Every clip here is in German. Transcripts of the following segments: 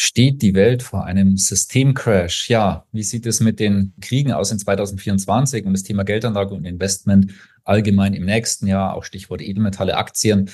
Steht die Welt vor einem Systemcrash? Ja, wie sieht es mit den Kriegen aus in 2024 und das Thema Geldanlage und Investment allgemein im nächsten Jahr, auch Stichwort Edelmetalle, Aktien?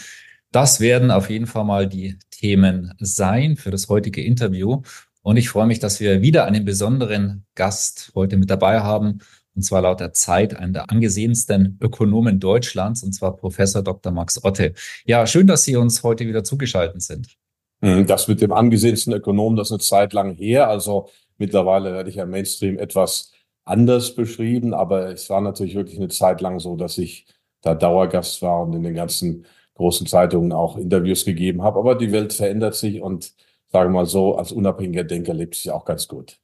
Das werden auf jeden Fall mal die Themen sein für das heutige Interview. Und ich freue mich, dass wir wieder einen besonderen Gast heute mit dabei haben. Und zwar laut der Zeit einen der angesehensten Ökonomen Deutschlands, und zwar Professor Dr. Max Otte. Ja, schön, dass Sie uns heute wieder zugeschaltet sind. Hm, das mit dem angesehensten Ökonomen, das ist eine Zeit lang her. Also mittlerweile werde ich ja Mainstream etwas anders beschrieben, aber es war natürlich wirklich eine Zeit lang so, dass ich da Dauergast war und in den ganzen großen Zeitungen auch Interviews gegeben habe. Aber die Welt verändert sich und sage mal so, als unabhängiger Denker lebt sich auch ganz gut.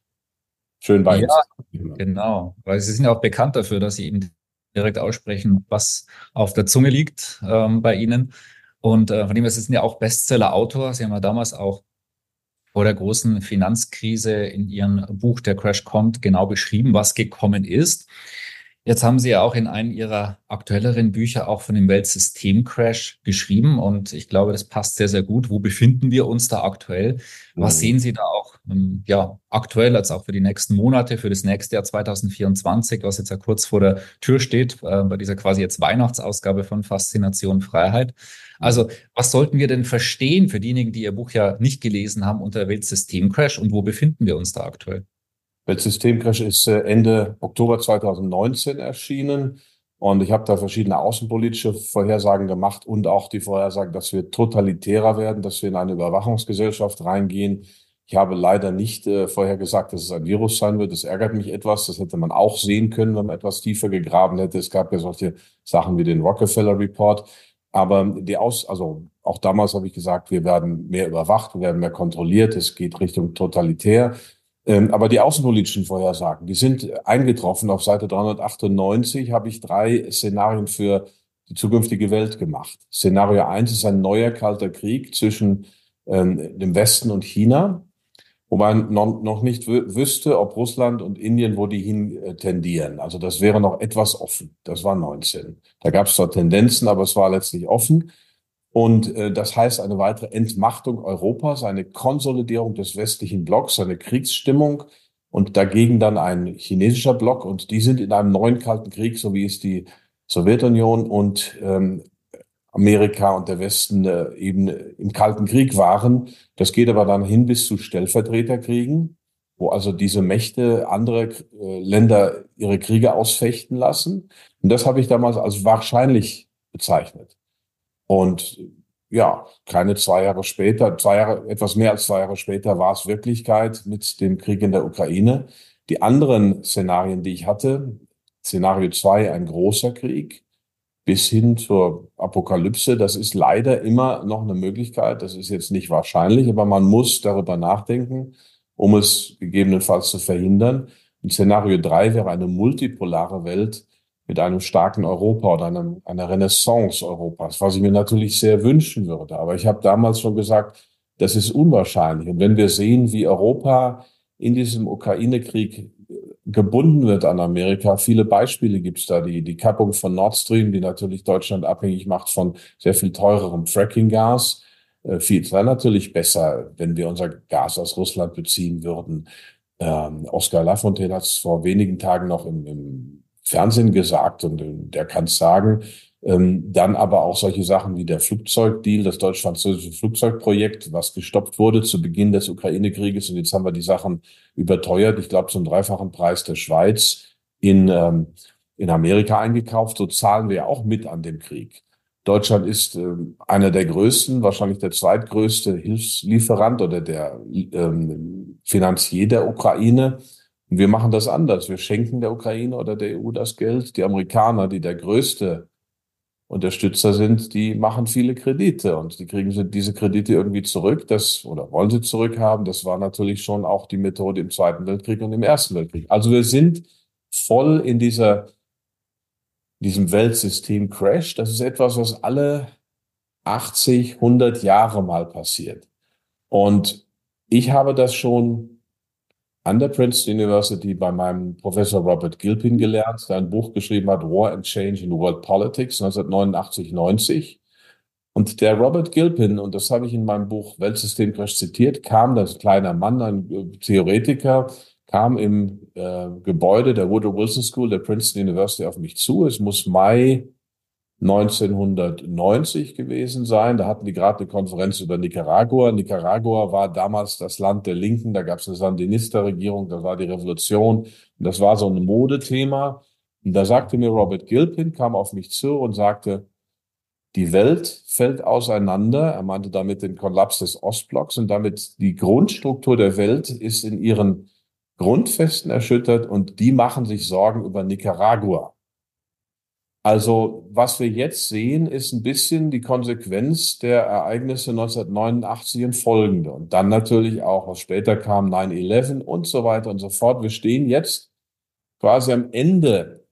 Schön bei ja, uns. Genau, weil Sie sind ja auch bekannt dafür, dass Sie eben direkt aussprechen, was auf der Zunge liegt ähm, bei Ihnen. Und äh, von dem her, Sie sind ja auch Bestseller-Autor. Sie haben ja damals auch vor der großen Finanzkrise in Ihrem Buch Der Crash kommt genau beschrieben, was gekommen ist. Jetzt haben Sie ja auch in einem Ihrer aktuelleren Bücher auch von dem Weltsystemcrash geschrieben und ich glaube, das passt sehr, sehr gut. Wo befinden wir uns da aktuell? Was mhm. sehen Sie da auch ähm, ja, aktuell als auch für die nächsten Monate, für das nächste Jahr 2024, was jetzt ja kurz vor der Tür steht, äh, bei dieser quasi jetzt Weihnachtsausgabe von Faszination Freiheit? Also, was sollten wir denn verstehen für diejenigen, die Ihr Buch ja nicht gelesen haben unter Weltsystemcrash und wo befinden wir uns da aktuell? Weltsystemcrash ist äh, Ende Oktober 2019 erschienen. Und ich habe da verschiedene außenpolitische Vorhersagen gemacht und auch die Vorhersage, dass wir totalitärer werden, dass wir in eine Überwachungsgesellschaft reingehen. Ich habe leider nicht äh, vorher gesagt, dass es ein Virus sein wird. Das ärgert mich etwas. Das hätte man auch sehen können, wenn man etwas tiefer gegraben hätte. Es gab ja solche Sachen wie den Rockefeller Report. Aber die Aus, also auch damals habe ich gesagt, wir werden mehr überwacht, wir werden mehr kontrolliert. Es geht Richtung totalitär. Ähm, aber die außenpolitischen Vorhersagen, die sind eingetroffen. Auf Seite 398 habe ich drei Szenarien für die zukünftige Welt gemacht. Szenario eins ist ein neuer kalter Krieg zwischen ähm, dem Westen und China, wo man noch, nicht wüsste, ob Russland und Indien, wo die hin äh, tendieren. Also das wäre noch etwas offen. Das war 19. Da gab es zwar Tendenzen, aber es war letztlich offen. Und äh, das heißt eine weitere Entmachtung Europas, eine Konsolidierung des westlichen Blocks, eine Kriegsstimmung und dagegen dann ein chinesischer Block. Und die sind in einem neuen Kalten Krieg, so wie es die Sowjetunion und ähm, Amerika und der Westen äh, eben im Kalten Krieg waren. Das geht aber dann hin bis zu Stellvertreterkriegen, wo also diese Mächte andere äh, Länder ihre Kriege ausfechten lassen. Und das habe ich damals als wahrscheinlich bezeichnet. Und ja, keine zwei Jahre später, zwei Jahre, etwas mehr als zwei Jahre später war es Wirklichkeit mit dem Krieg in der Ukraine. Die anderen Szenarien, die ich hatte, Szenario zwei, ein großer Krieg, bis hin zur Apokalypse, das ist leider immer noch eine Möglichkeit. Das ist jetzt nicht wahrscheinlich, aber man muss darüber nachdenken, um es gegebenenfalls zu verhindern. Und Szenario drei wäre eine multipolare Welt, mit einem starken Europa oder einem, einer Renaissance Europas, was ich mir natürlich sehr wünschen würde. Aber ich habe damals schon gesagt, das ist unwahrscheinlich. Und wenn wir sehen, wie Europa in diesem Ukraine-Krieg gebunden wird an Amerika, viele Beispiele gibt es da. Die, die Kappung von Nord Stream, die natürlich Deutschland abhängig macht von sehr viel teurerem Fracking-Gas. Äh, viel wäre natürlich besser, wenn wir unser Gas aus Russland beziehen würden. Ähm, Oskar Lafontaine hat es vor wenigen Tagen noch im, im Fernsehen gesagt und äh, der kann sagen. Ähm, dann aber auch solche Sachen wie der Flugzeugdeal, das deutsch-französische Flugzeugprojekt, was gestoppt wurde zu Beginn des Ukraine-Krieges. Und jetzt haben wir die Sachen überteuert. Ich glaube, zum dreifachen Preis der Schweiz in, ähm, in Amerika eingekauft. So zahlen wir auch mit an dem Krieg. Deutschland ist äh, einer der größten, wahrscheinlich der zweitgrößte Hilfslieferant oder der ähm, Finanzier der Ukraine. Und wir machen das anders. Wir schenken der Ukraine oder der EU das Geld. Die Amerikaner, die der größte Unterstützer sind, die machen viele Kredite und die kriegen diese Kredite irgendwie zurück, das oder wollen sie zurückhaben. Das war natürlich schon auch die Methode im Zweiten Weltkrieg und im Ersten Weltkrieg. Also wir sind voll in dieser diesem Weltsystem Crash. Das ist etwas, was alle 80, 100 Jahre mal passiert. Und ich habe das schon an der Princeton University bei meinem Professor Robert Gilpin gelernt, der ein Buch geschrieben hat, War and Change in World Politics 1989, 90. Und der Robert Gilpin, und das habe ich in meinem Buch Weltsystem Crash zitiert, kam, das kleiner Mann, ein Theoretiker, kam im äh, Gebäude der Woodrow Wilson School der Princeton University auf mich zu. Es muss Mai 1990 gewesen sein. Da hatten die gerade eine Konferenz über Nicaragua. Nicaragua war damals das Land der Linken. Da gab es eine Sandinista-Regierung. Da war die Revolution. Und das war so ein Modethema. Und da sagte mir Robert Gilpin, kam auf mich zu und sagte, die Welt fällt auseinander. Er meinte damit den Kollaps des Ostblocks und damit die Grundstruktur der Welt ist in ihren Grundfesten erschüttert und die machen sich Sorgen über Nicaragua. Also was wir jetzt sehen, ist ein bisschen die Konsequenz der Ereignisse 1989 und folgende. Und dann natürlich auch, was später kam, 9-11 und so weiter und so fort. Wir stehen jetzt quasi am Ende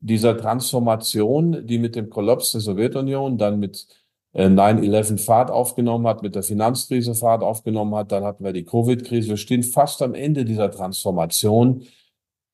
dieser Transformation, die mit dem Kollaps der Sowjetunion, dann mit 9-11 äh, Fahrt aufgenommen hat, mit der Finanzkrise Fahrt aufgenommen hat. Dann hatten wir die Covid-Krise. Wir stehen fast am Ende dieser Transformation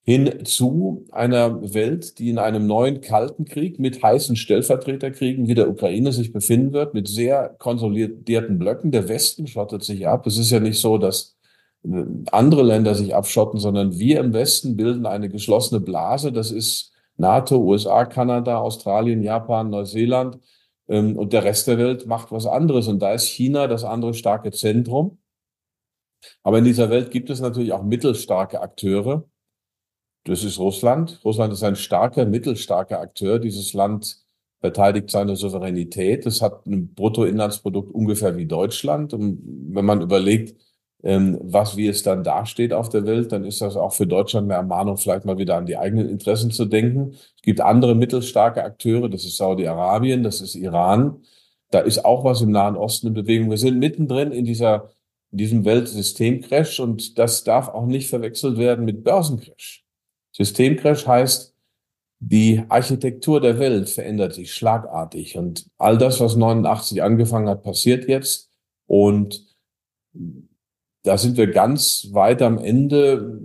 hin zu einer Welt, die in einem neuen Kalten Krieg mit heißen Stellvertreterkriegen wie der Ukraine sich befinden wird, mit sehr konsolidierten Blöcken. Der Westen schottet sich ab. Es ist ja nicht so, dass äh, andere Länder sich abschotten, sondern wir im Westen bilden eine geschlossene Blase. Das ist NATO, USA, Kanada, Australien, Japan, Neuseeland. Ähm, und der Rest der Welt macht was anderes. Und da ist China das andere starke Zentrum. Aber in dieser Welt gibt es natürlich auch mittelstarke Akteure. Das ist Russland. Russland ist ein starker, mittelstarker Akteur. Dieses Land verteidigt seine Souveränität. Es hat ein Bruttoinlandsprodukt ungefähr wie Deutschland. Und wenn man überlegt, ähm, was, wie es dann dasteht auf der Welt, dann ist das auch für Deutschland eine Ermahnung, vielleicht mal wieder an die eigenen Interessen zu denken. Es gibt andere mittelstarke Akteure. Das ist Saudi-Arabien, das ist Iran. Da ist auch was im Nahen Osten in Bewegung. Wir sind mittendrin in dieser, in diesem Weltsystemcrash und das darf auch nicht verwechselt werden mit Börsencrash. Systemcrash heißt, die Architektur der Welt verändert sich schlagartig und all das, was 89 angefangen hat, passiert jetzt und da sind wir ganz weit am Ende,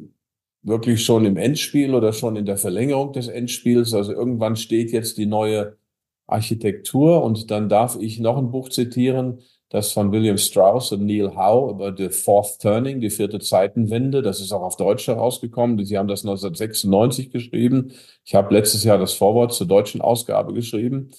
wirklich schon im Endspiel oder schon in der Verlängerung des Endspiels. Also irgendwann steht jetzt die neue Architektur und dann darf ich noch ein Buch zitieren, das von William Strauss und Neil Howe über The Fourth Turning, die vierte Zeitenwende. Das ist auch auf Deutsch herausgekommen. Sie haben das 1996 geschrieben. Ich habe letztes Jahr das Vorwort zur deutschen Ausgabe geschrieben.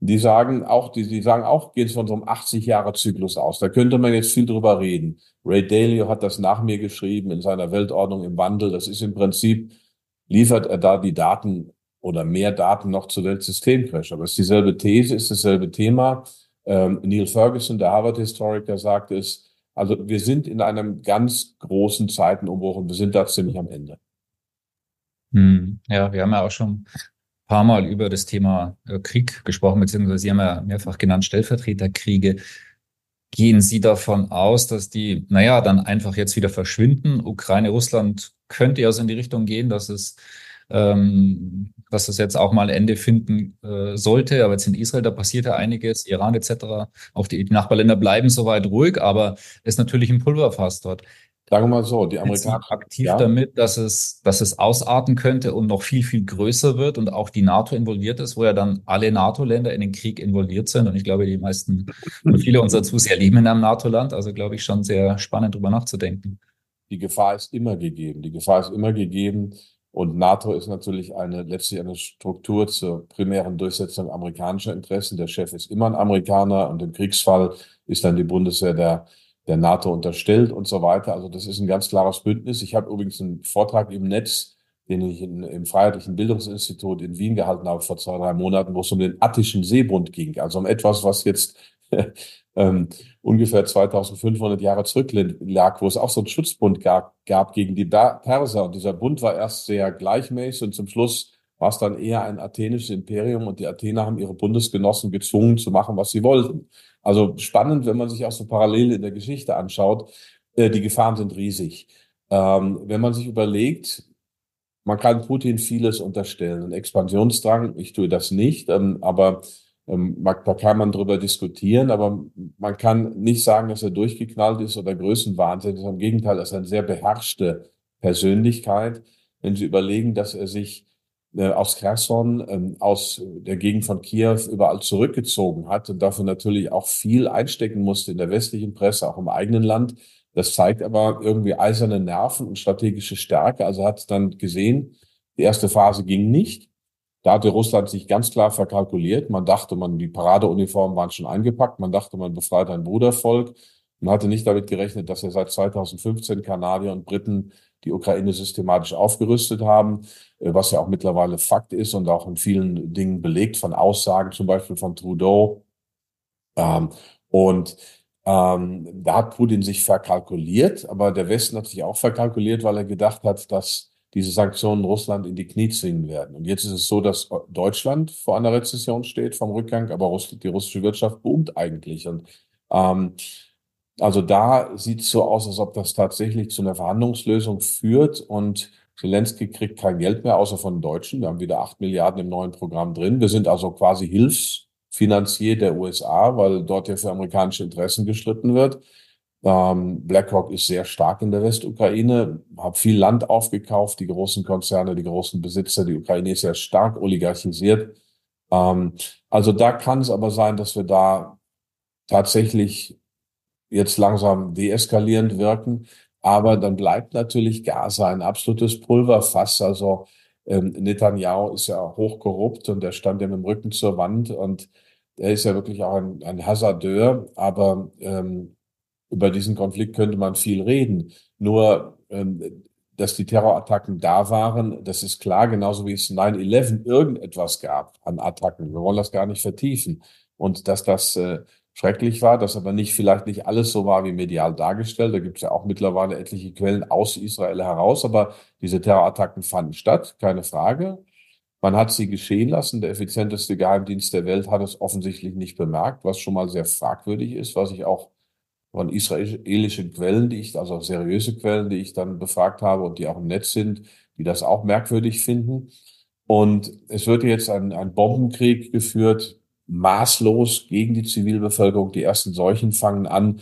Die sagen auch, die, die sagen auch, gehen von so einem 80 Jahre Zyklus aus. Da könnte man jetzt viel drüber reden. Ray Dalio hat das nach mir geschrieben in seiner Weltordnung im Wandel. Das ist im Prinzip, liefert er da die Daten oder mehr Daten noch zur Weltsystemcrash. Aber es ist dieselbe These, ist dasselbe Thema. Ähm, Neil Ferguson, der Harvard-Historiker, sagt es, also wir sind in einem ganz großen Zeitenumbruch und wir sind da ziemlich am Ende. Hm, ja, wir haben ja auch schon ein paar Mal über das Thema äh, Krieg gesprochen, beziehungsweise Sie haben ja mehrfach genannt Stellvertreterkriege. Gehen Sie davon aus, dass die, naja, dann einfach jetzt wieder verschwinden? Ukraine, Russland könnte ja so in die Richtung gehen, dass es ähm, dass das jetzt auch mal Ende finden äh, sollte. Aber jetzt in Israel, da passiert ja einiges, Iran etc. Auch die, die Nachbarländer bleiben soweit ruhig, aber es ist natürlich ein Pulverfass dort. Sagen wir mal so, die Amerikaner aktiv ja. damit, dass es, dass es ausarten könnte und noch viel, viel größer wird und auch die NATO involviert ist, wo ja dann alle NATO-Länder in den Krieg involviert sind. Und ich glaube, die meisten und viele unserer Zuseher leben in einem NATO-Land. Also glaube ich schon sehr spannend, drüber nachzudenken. Die Gefahr ist immer gegeben. Die Gefahr ist immer gegeben. Und NATO ist natürlich eine, letztlich eine Struktur zur primären Durchsetzung amerikanischer Interessen. Der Chef ist immer ein Amerikaner und im Kriegsfall ist dann die Bundeswehr der, der NATO unterstellt und so weiter. Also das ist ein ganz klares Bündnis. Ich habe übrigens einen Vortrag im Netz, den ich in, im Freiheitlichen Bildungsinstitut in Wien gehalten habe vor zwei, drei Monaten, wo es um den Attischen Seebund ging. Also um etwas, was jetzt ähm, ungefähr 2500 Jahre zurücklag, wo es auch so einen Schutzbund gab, gab gegen die Perser. Und dieser Bund war erst sehr gleichmäßig und zum Schluss war es dann eher ein athenisches Imperium und die Athener haben ihre Bundesgenossen gezwungen zu machen, was sie wollten. Also spannend, wenn man sich auch so parallel in der Geschichte anschaut. Äh, die Gefahren sind riesig. Ähm, wenn man sich überlegt, man kann Putin vieles unterstellen, einen Expansionsdrang, ich tue das nicht, ähm, aber da kann man drüber diskutieren, aber man kann nicht sagen, dass er durchgeknallt ist oder Größenwahnsinn ist. Im Gegenteil, er ist eine sehr beherrschte Persönlichkeit. Wenn Sie überlegen, dass er sich äh, aus Kherson, ähm, aus der Gegend von Kiew überall zurückgezogen hat und dafür natürlich auch viel einstecken musste in der westlichen Presse, auch im eigenen Land. Das zeigt aber irgendwie eiserne Nerven und strategische Stärke. Also hat dann gesehen, die erste Phase ging nicht. Da hatte Russland sich ganz klar verkalkuliert. Man dachte, man, die Paradeuniformen waren schon eingepackt. Man dachte, man befreit ein Brudervolk. Man hatte nicht damit gerechnet, dass er seit 2015 Kanadier und Briten die Ukraine systematisch aufgerüstet haben, äh, was ja auch mittlerweile Fakt ist und auch in vielen Dingen belegt von Aussagen, zum Beispiel von Trudeau. Ähm, und ähm, da hat Putin sich verkalkuliert, aber der Westen hat sich auch verkalkuliert, weil er gedacht hat, dass diese Sanktionen Russland in die Knie zwingen werden. Und jetzt ist es so, dass Deutschland vor einer Rezession steht vom Rückgang, aber die russische Wirtschaft boomt eigentlich. Und ähm, also da sieht es so aus, als ob das tatsächlich zu einer Verhandlungslösung führt und Zelensky kriegt kein Geld mehr, außer von Deutschen. Wir haben wieder acht Milliarden im neuen Programm drin. Wir sind also quasi Hilfsfinanzier der USA, weil dort ja für amerikanische Interessen gestritten wird. Ähm, BlackRock ist sehr stark in der Westukraine, hat viel Land aufgekauft, die großen Konzerne, die großen Besitzer. Die Ukraine ist sehr stark oligarchisiert. Ähm, also da kann es aber sein, dass wir da tatsächlich jetzt langsam deeskalierend wirken. Aber dann bleibt natürlich Gaza ein absolutes Pulverfass. Also ähm, Netanyahu ist ja hochkorrupt und er stand ja mit dem Rücken zur Wand und er ist ja wirklich auch ein, ein Hasardeur. Aber ähm, über diesen Konflikt könnte man viel reden. Nur, ähm, dass die Terrorattacken da waren, das ist klar, genauso wie es 9-11 irgendetwas gab an Attacken. Wir wollen das gar nicht vertiefen. Und dass das äh, schrecklich war, dass aber nicht vielleicht nicht alles so war wie medial dargestellt. Da gibt es ja auch mittlerweile etliche Quellen aus Israel heraus, aber diese Terrorattacken fanden statt, keine Frage. Man hat sie geschehen lassen. Der effizienteste Geheimdienst der Welt hat es offensichtlich nicht bemerkt, was schon mal sehr fragwürdig ist, was ich auch von israelischen Quellen, die ich, also seriöse Quellen, die ich dann befragt habe und die auch im Netz sind, die das auch merkwürdig finden. Und es wird jetzt ein, ein Bombenkrieg geführt, maßlos gegen die Zivilbevölkerung. Die ersten Seuchen fangen an.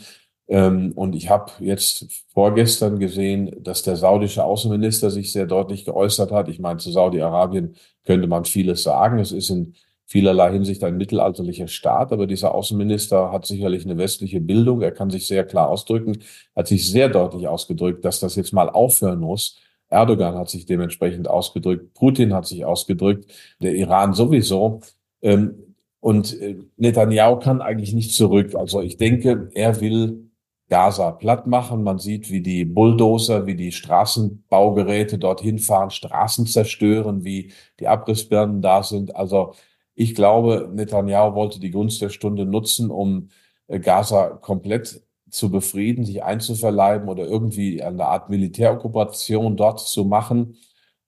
Ähm, und ich habe jetzt vorgestern gesehen, dass der saudische Außenminister sich sehr deutlich geäußert hat. Ich meine, zu Saudi-Arabien könnte man vieles sagen. Es ist in vielerlei Hinsicht ein mittelalterlicher Staat, aber dieser Außenminister hat sicherlich eine westliche Bildung. Er kann sich sehr klar ausdrücken, hat sich sehr deutlich ausgedrückt, dass das jetzt mal aufhören muss. Erdogan hat sich dementsprechend ausgedrückt, Putin hat sich ausgedrückt, der Iran sowieso. Ähm, und äh, Netanyahu kann eigentlich nicht zurück. Also ich denke, er will Gaza platt machen. Man sieht, wie die Bulldozer, wie die Straßenbaugeräte dorthin fahren, Straßen zerstören, wie die Abrissbirnen da sind. Also ich glaube, Netanyahu wollte die Gunst der Stunde nutzen, um äh, Gaza komplett zu befrieden, sich einzuverleiben oder irgendwie eine Art Militärokkupation dort zu machen.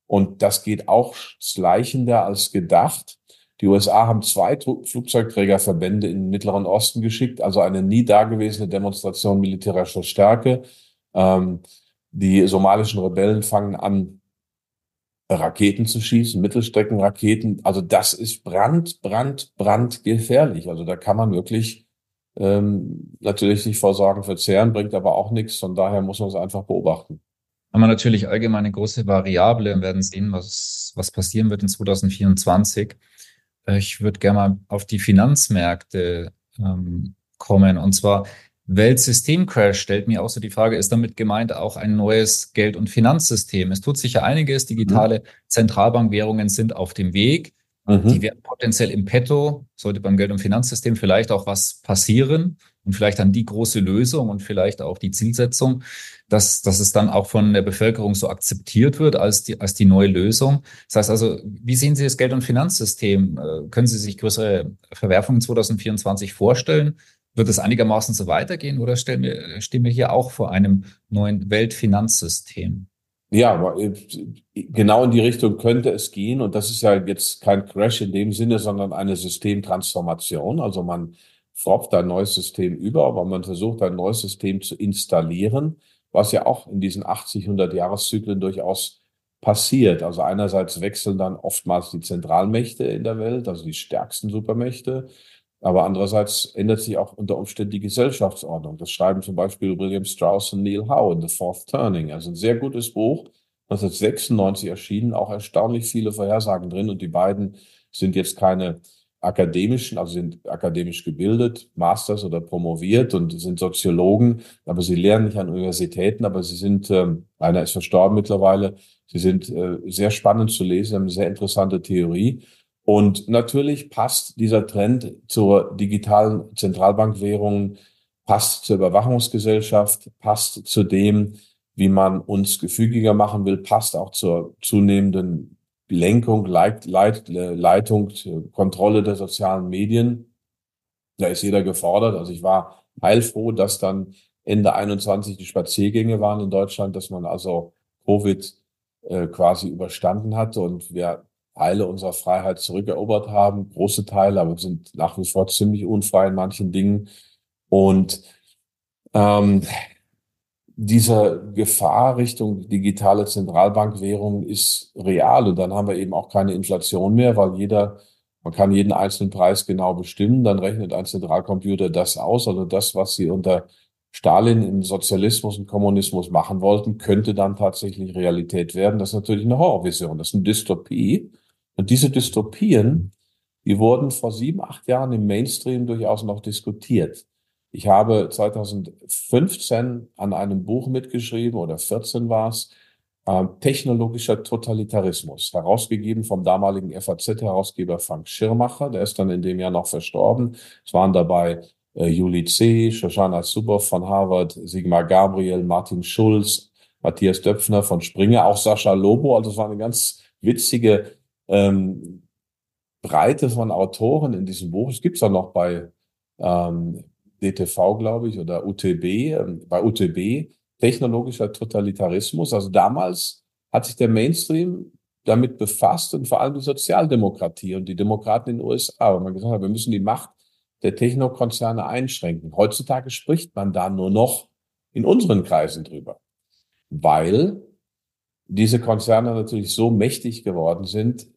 Und das geht auch schleichender als gedacht. Die USA haben zwei Flugzeugträgerverbände in den Mittleren Osten geschickt, also eine nie dagewesene Demonstration militärischer Stärke. Ähm, die somalischen Rebellen fangen an, Raketen zu schießen, Mittelstreckenraketen. Also das ist brand, brand, brandgefährlich. Also da kann man wirklich ähm, natürlich sich vor Sorgen verzehren, bringt aber auch nichts. Von daher muss man es einfach beobachten. Haben wir natürlich allgemein eine große Variable und werden sehen, was, was passieren wird in 2024. Äh, ich würde gerne mal auf die Finanzmärkte ähm, kommen. Und zwar Weltsystemcrash stellt mir auch so die Frage, ist damit gemeint auch ein neues Geld- und Finanzsystem? Es tut sich ja einiges. Digitale mhm. Zentralbankwährungen sind auf dem Weg. Mhm. Die werden potenziell im Petto, sollte beim Geld- und Finanzsystem vielleicht auch was passieren und vielleicht dann die große Lösung und vielleicht auch die Zielsetzung, dass, dass es dann auch von der Bevölkerung so akzeptiert wird als die, als die neue Lösung. Das heißt also, wie sehen Sie das Geld- und Finanzsystem? Äh, können Sie sich größere Verwerfungen 2024 vorstellen? Wird es einigermaßen so weitergehen oder stehen wir, stehen wir hier auch vor einem neuen Weltfinanzsystem? Ja, äh, genau in die Richtung könnte es gehen. Und das ist ja jetzt kein Crash in dem Sinne, sondern eine Systemtransformation. Also man fropft ein neues System über, aber man versucht ein neues System zu installieren, was ja auch in diesen 80, 100 Jahreszyklen durchaus passiert. Also einerseits wechseln dann oftmals die Zentralmächte in der Welt, also die stärksten Supermächte. Aber andererseits ändert sich auch unter Umständen die Gesellschaftsordnung. Das schreiben zum Beispiel William Strauss und Neil Howe in The Fourth Turning. Also ein sehr gutes Buch, 1996 erschienen, auch erstaunlich viele Vorhersagen drin. Und die beiden sind jetzt keine akademischen, also sind akademisch gebildet, Masters oder promoviert und sind Soziologen, aber sie lernen nicht an Universitäten, aber sie sind, äh, einer ist verstorben mittlerweile, sie sind äh, sehr spannend zu lesen, haben eine sehr interessante Theorie. Und natürlich passt dieser Trend zur digitalen Zentralbankwährung, passt zur Überwachungsgesellschaft, passt zu dem, wie man uns gefügiger machen will, passt auch zur zunehmenden Lenkung, Leit, Leit, Leitung, Kontrolle der sozialen Medien. Da ist jeder gefordert. Also ich war heilfroh, dass dann Ende 21 die Spaziergänge waren in Deutschland, dass man also Covid äh, quasi überstanden hatte und wir Teile unserer Freiheit zurückerobert haben, große Teile, aber wir sind nach wie vor ziemlich unfrei in manchen Dingen. Und ähm, diese Gefahr Richtung digitale Zentralbankwährung ist real. Und dann haben wir eben auch keine Inflation mehr, weil jeder, man kann jeden einzelnen Preis genau bestimmen. Dann rechnet ein Zentralcomputer das aus. Also das, was Sie unter Stalin im Sozialismus und Kommunismus machen wollten, könnte dann tatsächlich Realität werden. Das ist natürlich eine Horrorvision. Das ist eine Dystopie. Und diese Dystopien, die wurden vor sieben, acht Jahren im Mainstream durchaus noch diskutiert. Ich habe 2015 an einem Buch mitgeschrieben, oder 14 war es, äh, Technologischer Totalitarismus, herausgegeben vom damaligen FAZ-Herausgeber Frank Schirmacher, der ist dann in dem Jahr noch verstorben. Es waren dabei äh, Juli C., Shoshana Zuboff von Harvard, Sigmar Gabriel, Martin Schulz, Matthias Döpfner von Springer, auch Sascha Lobo. Also es war eine ganz witzige ähm, Breite von Autoren in diesem Buch. Es gibt es auch noch bei ähm, DTV, glaube ich, oder UTB, ähm, bei UTB, technologischer Totalitarismus. Also damals hat sich der Mainstream damit befasst und vor allem die Sozialdemokratie und die Demokraten in den USA, weil man gesagt hat, wir müssen die Macht der Technokonzerne einschränken. Heutzutage spricht man da nur noch in unseren Kreisen drüber, weil diese Konzerne natürlich so mächtig geworden sind,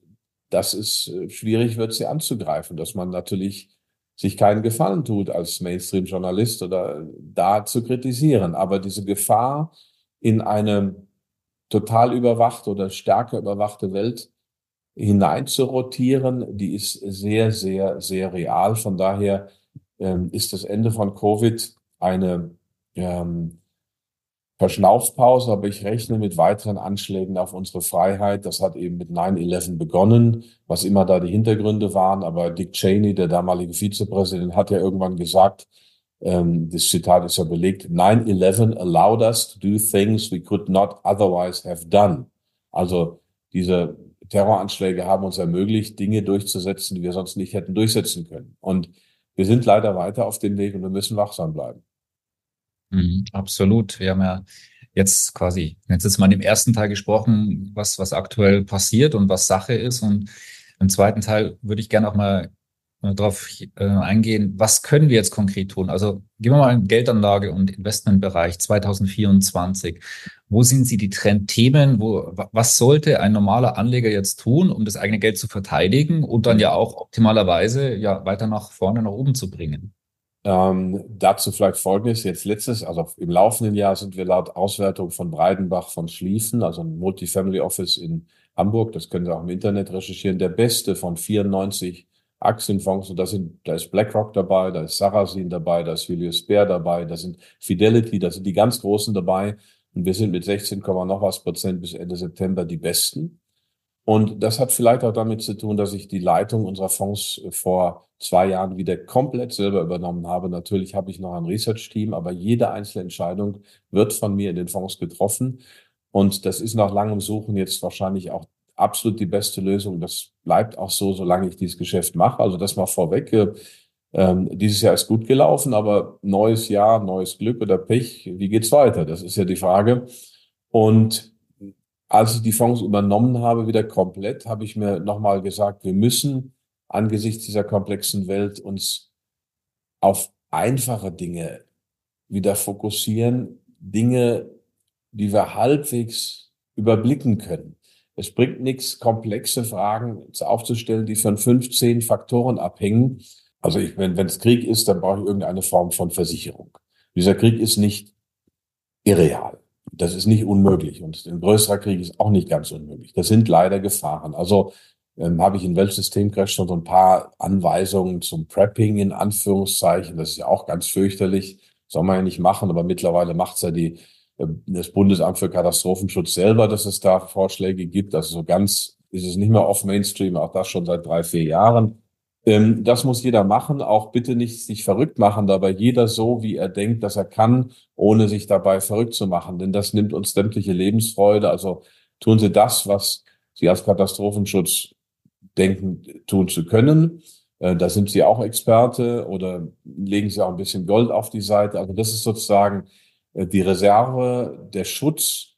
dass es äh, schwierig wird, sie anzugreifen, dass man natürlich sich keinen Gefallen tut als Mainstream-Journalist oder da zu kritisieren. Aber diese Gefahr, in eine total überwachte oder stärker überwachte Welt hinein zu rotieren, die ist sehr, sehr, sehr real. Von daher ähm, ist das Ende von Covid eine ähm, Verschnaufpause, aber ich rechne mit weiteren Anschlägen auf unsere Freiheit. Das hat eben mit 9-11 begonnen, was immer da die Hintergründe waren. Aber Dick Cheney, der damalige Vizepräsident, hat ja irgendwann gesagt, ähm, das Zitat ist ja belegt, 9-11 allowed us to do things we could not otherwise have done. Also diese Terroranschläge haben uns ermöglicht, Dinge durchzusetzen, die wir sonst nicht hätten durchsetzen können. Und wir sind leider weiter auf dem Weg und wir müssen wachsam bleiben. Mhm, absolut. Wir haben ja jetzt quasi, jetzt ist mal im ersten Teil gesprochen, was, was aktuell passiert und was Sache ist. Und im zweiten Teil würde ich gerne auch mal äh, darauf äh, eingehen, was können wir jetzt konkret tun? Also gehen wir mal in Geldanlage und Investmentbereich 2024. Wo sind Sie die Trendthemen? Wo, was sollte ein normaler Anleger jetzt tun, um das eigene Geld zu verteidigen und dann ja auch optimalerweise ja weiter nach vorne, nach oben zu bringen? Ähm, dazu vielleicht Folgendes. Jetzt letztes, also im laufenden Jahr sind wir laut Auswertung von Breidenbach von Schlieffen, also ein Multifamily Office in Hamburg, das können Sie auch im Internet recherchieren, der beste von 94 Aktienfonds. Und da sind, da ist BlackRock dabei, da ist Sarrazin dabei, da ist Julius Baer dabei, da sind Fidelity, da sind die ganz Großen dabei. Und wir sind mit 16, noch was Prozent bis Ende September die Besten. Und das hat vielleicht auch damit zu tun, dass ich die Leitung unserer Fonds vor zwei Jahren wieder komplett selber übernommen habe. Natürlich habe ich noch ein Research-Team, aber jede einzelne Entscheidung wird von mir in den Fonds getroffen. Und das ist nach langem Suchen jetzt wahrscheinlich auch absolut die beste Lösung. Das bleibt auch so, solange ich dieses Geschäft mache. Also das mal vorweg. Ähm, dieses Jahr ist gut gelaufen, aber neues Jahr, neues Glück oder Pech. Wie geht's weiter? Das ist ja die Frage. Und als ich die Fonds übernommen habe, wieder komplett, habe ich mir nochmal gesagt, wir müssen angesichts dieser komplexen Welt uns auf einfache Dinge wieder fokussieren, Dinge, die wir halbwegs überblicken können. Es bringt nichts, komplexe Fragen aufzustellen, die von 15 Faktoren abhängen. Also ich, wenn es Krieg ist, dann brauche ich irgendeine Form von Versicherung. Dieser Krieg ist nicht irreal. Das ist nicht unmöglich. Und ein größerer Krieg ist auch nicht ganz unmöglich. Das sind leider Gefahren. Also ähm, habe ich in Weltsystemcrash schon so ein paar Anweisungen zum Prepping in Anführungszeichen. Das ist ja auch ganz fürchterlich. Soll man ja nicht machen, aber mittlerweile macht es ja die, äh, das Bundesamt für Katastrophenschutz selber, dass es da Vorschläge gibt. Also so ganz ist es nicht mehr off Mainstream, auch das schon seit drei, vier Jahren. Ähm, das muss jeder machen, auch bitte nicht sich verrückt machen, dabei jeder so, wie er denkt, dass er kann, ohne sich dabei verrückt zu machen, denn das nimmt uns sämtliche Lebensfreude. Also tun Sie das, was Sie als Katastrophenschutz denken, tun zu können. Äh, da sind Sie auch Experte oder legen Sie auch ein bisschen Gold auf die Seite. Also das ist sozusagen äh, die Reserve, der Schutz,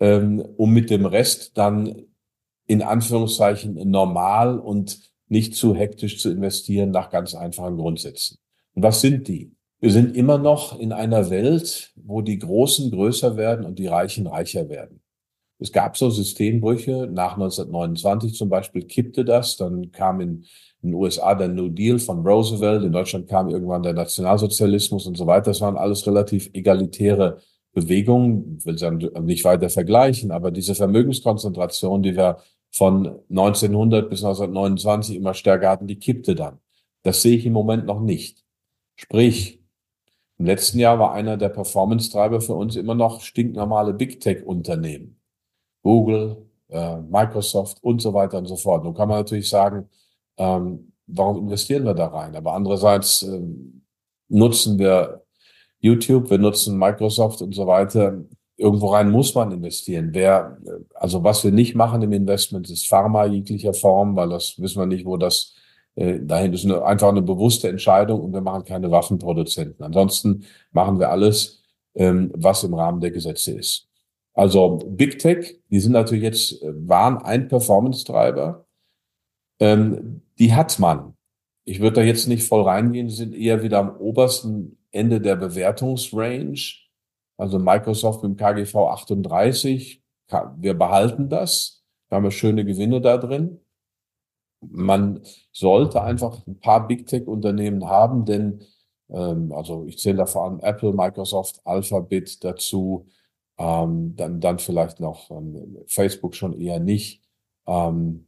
ähm, um mit dem Rest dann in Anführungszeichen normal und nicht zu hektisch zu investieren nach ganz einfachen Grundsätzen. Und was sind die? Wir sind immer noch in einer Welt, wo die Großen größer werden und die Reichen reicher werden. Es gab so Systembrüche. Nach 1929 zum Beispiel kippte das. Dann kam in, in den USA der New Deal von Roosevelt. In Deutschland kam irgendwann der Nationalsozialismus und so weiter. Das waren alles relativ egalitäre Bewegungen. Ich will sie nicht weiter vergleichen, aber diese Vermögenskonzentration, die wir von 1900 bis 1929 immer stärker hatten, die kippte dann. Das sehe ich im Moment noch nicht. Sprich, im letzten Jahr war einer der Performance-Treiber für uns immer noch stinknormale Big Tech-Unternehmen. Google, äh, Microsoft und so weiter und so fort. Nun kann man natürlich sagen, ähm, warum investieren wir da rein? Aber andererseits äh, nutzen wir YouTube, wir nutzen Microsoft und so weiter irgendwo rein muss man investieren. Wer, also was wir nicht machen im Investment ist Pharma jeglicher Form, weil das wissen wir nicht, wo das äh, dahin ist eine, einfach eine bewusste Entscheidung und wir machen keine Waffenproduzenten. Ansonsten machen wir alles, ähm, was im Rahmen der Gesetze ist. Also Big Tech, die sind natürlich jetzt, äh, waren ein Performance-Treiber. Ähm, die hat man. Ich würde da jetzt nicht voll reingehen, sind eher wieder am obersten Ende der Bewertungsrange also Microsoft mit dem KGV 38, wir behalten das. Wir haben ja schöne Gewinne da drin. Man sollte einfach ein paar Big Tech Unternehmen haben, denn ähm, also ich zähle da vor allem Apple, Microsoft, Alphabet dazu, ähm, dann, dann vielleicht noch ähm, Facebook schon eher nicht. Ähm,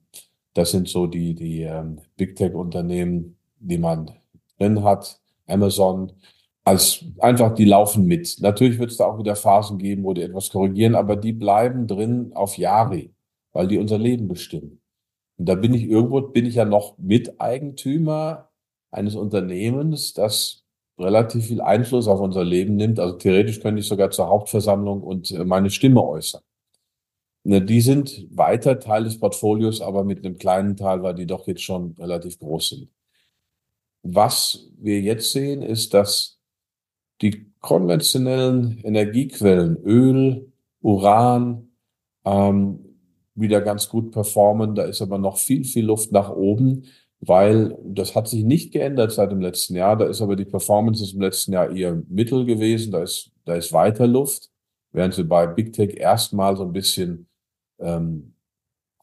das sind so die, die ähm, Big Tech Unternehmen, die man drin hat. Amazon, als einfach, die laufen mit. Natürlich wird es da auch wieder Phasen geben, wo die etwas korrigieren, aber die bleiben drin auf Jahre, weil die unser Leben bestimmen. Und da bin ich irgendwo, bin ich ja noch Miteigentümer eines Unternehmens, das relativ viel Einfluss auf unser Leben nimmt. Also theoretisch könnte ich sogar zur Hauptversammlung und äh, meine Stimme äußern. Ne, die sind weiter Teil des Portfolios, aber mit einem kleinen Teil, weil die doch jetzt schon relativ groß sind. Was wir jetzt sehen, ist, dass die konventionellen Energiequellen, Öl, Uran, ähm, wieder ganz gut performen. Da ist aber noch viel, viel Luft nach oben, weil das hat sich nicht geändert seit dem letzten Jahr. Da ist aber die Performance im letzten Jahr eher mittel gewesen. Da ist, da ist weiter Luft, während sie bei Big Tech erstmal so ein bisschen ähm,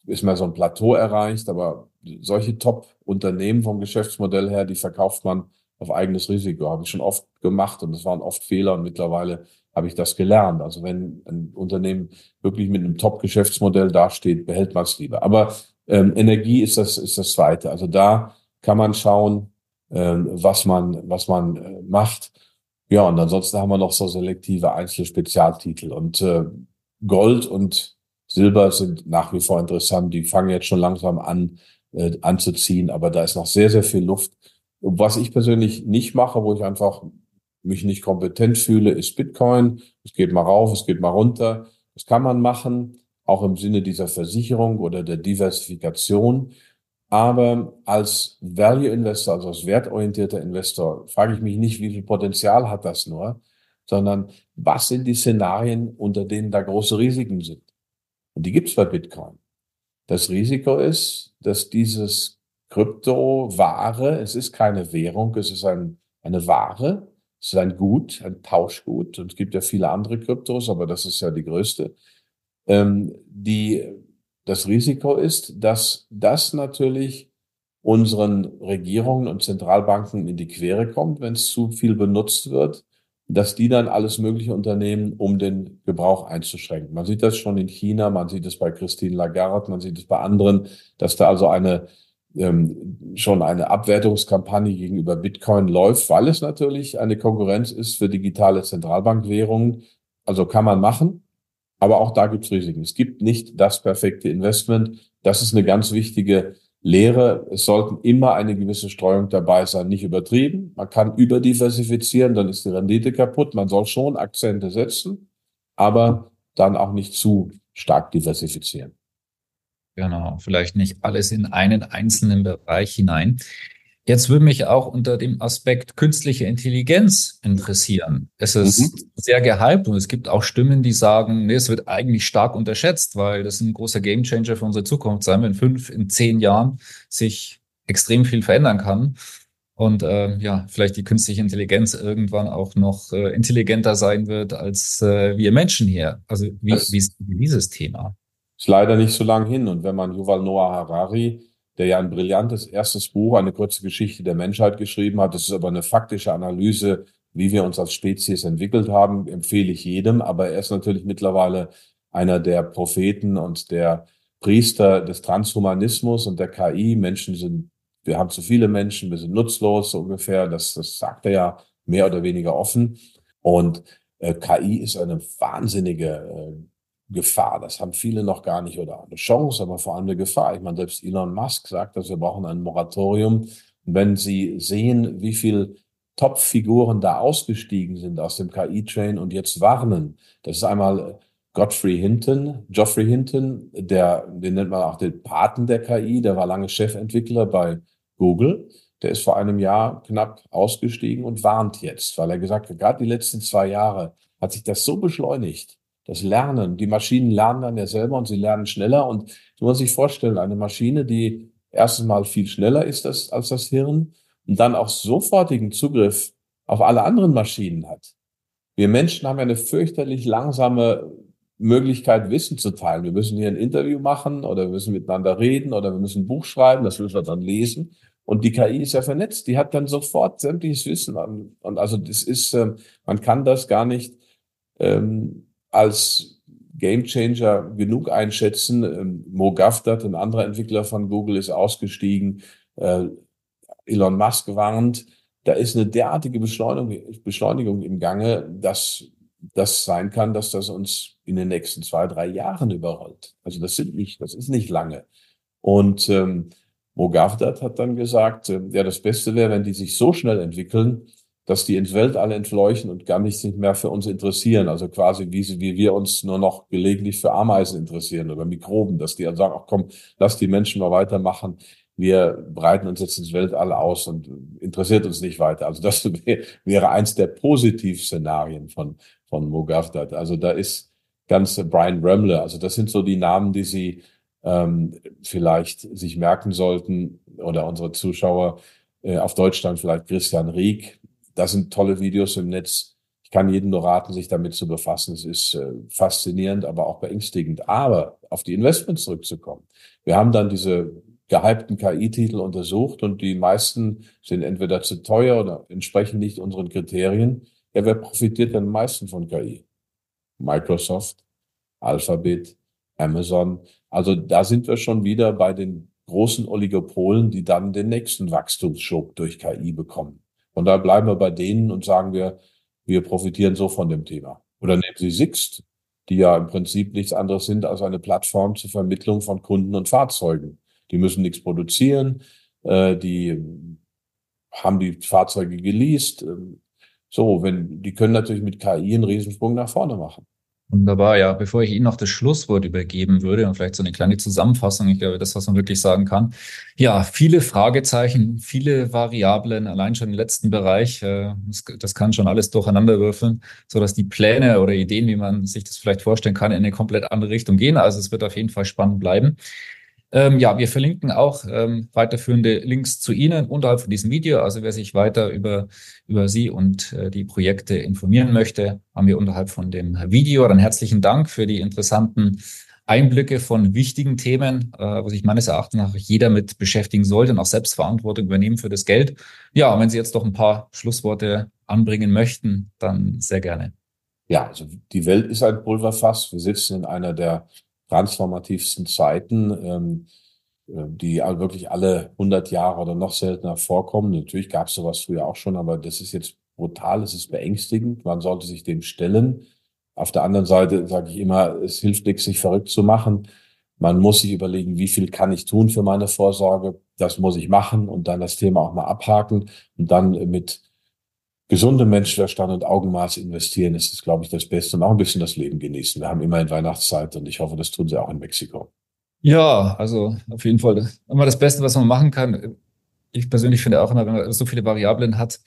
ist mal so ein Plateau erreicht. Aber solche Top-Unternehmen vom Geschäftsmodell her, die verkauft man auf eigenes Risiko. Habe ich schon oft gemacht und das waren oft Fehler und mittlerweile habe ich das gelernt. Also wenn ein Unternehmen wirklich mit einem Top-Geschäftsmodell dasteht, behält man es lieber. Aber ähm, Energie ist das, ist das Zweite. Also da kann man schauen, ähm, was man, was man äh, macht. Ja, und ansonsten haben wir noch so selektive Einzelspezialtitel. Und äh, Gold und Silber sind nach wie vor interessant. Die fangen jetzt schon langsam an, äh, anzuziehen, aber da ist noch sehr, sehr viel Luft. Was ich persönlich nicht mache, wo ich einfach mich nicht kompetent fühle, ist Bitcoin. Es geht mal rauf, es geht mal runter. Das kann man machen, auch im Sinne dieser Versicherung oder der Diversifikation. Aber als Value Investor, also als wertorientierter Investor, frage ich mich nicht, wie viel Potenzial hat das nur, sondern was sind die Szenarien, unter denen da große Risiken sind? Und die gibt es bei Bitcoin. Das Risiko ist, dass dieses Kryptoware, es ist keine Währung, es ist ein, eine Ware, es ist ein Gut, ein Tauschgut. Und es gibt ja viele andere Kryptos, aber das ist ja die größte. Ähm, die, das Risiko ist, dass das natürlich unseren Regierungen und Zentralbanken in die Quere kommt, wenn es zu viel benutzt wird, dass die dann alles Mögliche unternehmen, um den Gebrauch einzuschränken. Man sieht das schon in China, man sieht es bei Christine Lagarde, man sieht es bei anderen, dass da also eine ähm, schon eine Abwertungskampagne gegenüber Bitcoin läuft, weil es natürlich eine Konkurrenz ist für digitale Zentralbankwährungen. Also kann man machen, aber auch da gibt es Risiken. Es gibt nicht das perfekte Investment. Das ist eine ganz wichtige Lehre. Es sollten immer eine gewisse Streuung dabei sein, nicht übertrieben. Man kann überdiversifizieren, dann ist die Rendite kaputt. Man soll schon Akzente setzen, aber dann auch nicht zu stark diversifizieren. Genau, vielleicht nicht alles in einen einzelnen Bereich hinein. Jetzt würde mich auch unter dem Aspekt künstliche Intelligenz interessieren. Es ist mhm. sehr gehypt und es gibt auch Stimmen, die sagen, nee, es wird eigentlich stark unterschätzt, weil das ein großer Gamechanger für unsere Zukunft sein, wenn fünf, in zehn Jahren sich extrem viel verändern kann und äh, ja, vielleicht die künstliche Intelligenz irgendwann auch noch äh, intelligenter sein wird als äh, wir Menschen hier. Also wie, wie ist dieses Thema? Ist leider nicht so lang hin. Und wenn man Yuval Noah Harari, der ja ein brillantes erstes Buch, eine kurze Geschichte der Menschheit geschrieben hat, das ist aber eine faktische Analyse, wie wir uns als Spezies entwickelt haben, empfehle ich jedem. Aber er ist natürlich mittlerweile einer der Propheten und der Priester des Transhumanismus und der KI. Menschen sind, wir haben zu viele Menschen, wir sind nutzlos so ungefähr. Das, das sagt er ja mehr oder weniger offen. Und äh, KI ist eine wahnsinnige äh, Gefahr. Das haben viele noch gar nicht oder eine Chance, aber vor allem eine Gefahr. Ich meine, selbst Elon Musk sagt, dass wir brauchen ein Moratorium. Wenn Sie sehen, wie viel Top-Figuren da ausgestiegen sind aus dem KI-Train und jetzt warnen, das ist einmal Godfrey Hinton, Geoffrey Hinton, der, den nennt man auch den Paten der KI, der war lange Chefentwickler bei Google. Der ist vor einem Jahr knapp ausgestiegen und warnt jetzt, weil er gesagt hat, gerade die letzten zwei Jahre hat sich das so beschleunigt, das Lernen. Die Maschinen lernen dann ja selber und sie lernen schneller. Und du musst sich vorstellen, eine Maschine, die erstens mal viel schneller ist als, als das Hirn und dann auch sofortigen Zugriff auf alle anderen Maschinen hat. Wir Menschen haben ja eine fürchterlich langsame Möglichkeit, Wissen zu teilen. Wir müssen hier ein Interview machen oder wir müssen miteinander reden oder wir müssen ein Buch schreiben, das müssen wir dann lesen. Und die KI ist ja vernetzt, die hat dann sofort sämtliches Wissen. Und also das ist, ähm, man kann das gar nicht ähm, als Gamechanger genug einschätzen. Ähm, Mo Gavdat, ein anderer Entwickler von Google, ist ausgestiegen. Äh, Elon Musk warnt. Da ist eine derartige Beschleunigung, Beschleunigung im Gange, dass das sein kann, dass das uns in den nächsten zwei, drei Jahren überrollt. Also das sind nicht, das ist nicht lange. Und ähm, Mo Gavdat hat dann gesagt, äh, ja, das Beste wäre, wenn die sich so schnell entwickeln, dass die ins Weltall entfleuchen und gar nicht mehr für uns interessieren. Also quasi wie, sie, wie wir uns nur noch gelegentlich für Ameisen interessieren oder Mikroben, dass die dann sagen, ach komm, lass die Menschen mal weitermachen. Wir breiten uns jetzt ins Weltall aus und interessiert uns nicht weiter. Also das wäre eins der Positivszenarien von, von Mogavdat. Also da ist ganz Brian Remle. Also das sind so die Namen, die Sie ähm, vielleicht sich merken sollten oder unsere Zuschauer äh, auf Deutschland vielleicht Christian Rieck, das sind tolle Videos im Netz. Ich kann jedem nur raten, sich damit zu befassen. Es ist äh, faszinierend, aber auch beängstigend. Aber auf die Investments zurückzukommen. Wir haben dann diese gehypten KI-Titel untersucht und die meisten sind entweder zu teuer oder entsprechen nicht unseren Kriterien. Ja, wer profitiert denn am meisten von KI? Microsoft, Alphabet, Amazon. Also da sind wir schon wieder bei den großen Oligopolen, die dann den nächsten Wachstumsschub durch KI bekommen. Und da bleiben wir bei denen und sagen wir, wir profitieren so von dem Thema. Oder nehmen Sie Sixt, die ja im Prinzip nichts anderes sind als eine Plattform zur Vermittlung von Kunden und Fahrzeugen. Die müssen nichts produzieren, äh, die haben die Fahrzeuge geleast. Ähm, so, wenn, die können natürlich mit KI einen Riesensprung nach vorne machen. Wunderbar, ja. Bevor ich Ihnen noch das Schlusswort übergeben würde und vielleicht so eine kleine Zusammenfassung, ich glaube, das, was man wirklich sagen kann. Ja, viele Fragezeichen, viele Variablen, allein schon im letzten Bereich. Äh, das, kann schon alles durcheinander würfeln, so dass die Pläne oder Ideen, wie man sich das vielleicht vorstellen kann, in eine komplett andere Richtung gehen. Also es wird auf jeden Fall spannend bleiben. Ähm, ja, wir verlinken auch ähm, weiterführende Links zu Ihnen unterhalb von diesem Video. Also wer sich weiter über, über Sie und äh, die Projekte informieren möchte, haben wir unterhalb von dem Video. Dann herzlichen Dank für die interessanten Einblicke von wichtigen Themen, äh, wo sich meines Erachtens nach jeder mit beschäftigen sollte und auch Selbstverantwortung übernehmen für das Geld. Ja, und wenn Sie jetzt doch ein paar Schlussworte anbringen möchten, dann sehr gerne. Ja, also die Welt ist ein Pulverfass. Wir sitzen in einer der transformativsten Zeiten, ähm, äh, die wirklich alle 100 Jahre oder noch seltener vorkommen. Natürlich gab es sowas früher auch schon, aber das ist jetzt brutal, es ist beängstigend. Man sollte sich dem stellen. Auf der anderen Seite sage ich immer, es hilft nichts, sich verrückt zu machen. Man muss sich überlegen, wie viel kann ich tun für meine Vorsorge. Das muss ich machen und dann das Thema auch mal abhaken und dann mit gesundem Menschenverstand und Augenmaß investieren, ist es, glaube ich, das Beste und auch ein bisschen das Leben genießen. Wir haben immerhin Weihnachtszeit und ich hoffe, das tun sie auch in Mexiko. Ja, also auf jeden Fall immer das Beste, was man machen kann. Ich persönlich finde auch immer, wenn man so viele Variablen hat,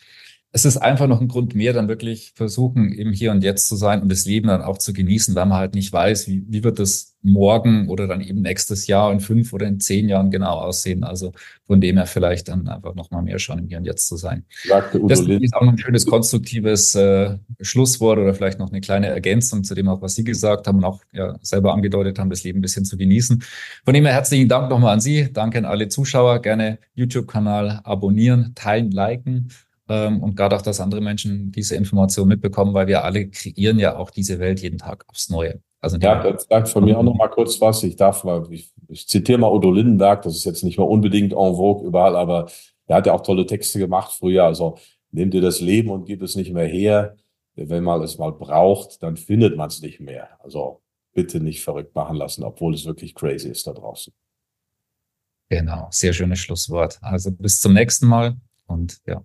es ist einfach noch ein Grund mehr, dann wirklich versuchen, eben hier und jetzt zu sein und das Leben dann auch zu genießen, weil man halt nicht weiß, wie, wie wird das morgen oder dann eben nächstes Jahr in fünf oder in zehn Jahren genau aussehen. Also von dem her vielleicht dann einfach noch mal mehr schon im Hier und Jetzt zu sein. Sagte Udo das ist auch noch ein schönes konstruktives äh, Schlusswort oder vielleicht noch eine kleine Ergänzung zu dem auch, was Sie gesagt haben und auch ja, selber angedeutet haben, das Leben ein bisschen zu genießen. Von dem her herzlichen Dank nochmal an Sie. Danke an alle Zuschauer. Gerne YouTube-Kanal abonnieren, teilen, liken ähm, und gerade auch, dass andere Menschen diese Information mitbekommen, weil wir alle kreieren ja auch diese Welt jeden Tag aufs Neue. Also ja, das sagt von mir auch noch mal kurz was. Ich darf mal, ich, ich zitiere mal Udo Lindenberg, das ist jetzt nicht mehr unbedingt en vogue überall, aber er hat ja auch tolle Texte gemacht früher. Also nimm dir das Leben und gib es nicht mehr her. Wenn man es mal braucht, dann findet man es nicht mehr. Also bitte nicht verrückt machen lassen, obwohl es wirklich crazy ist da draußen. Genau, sehr schönes Schlusswort. Also bis zum nächsten Mal und ja.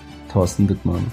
Thorsten Wittmann.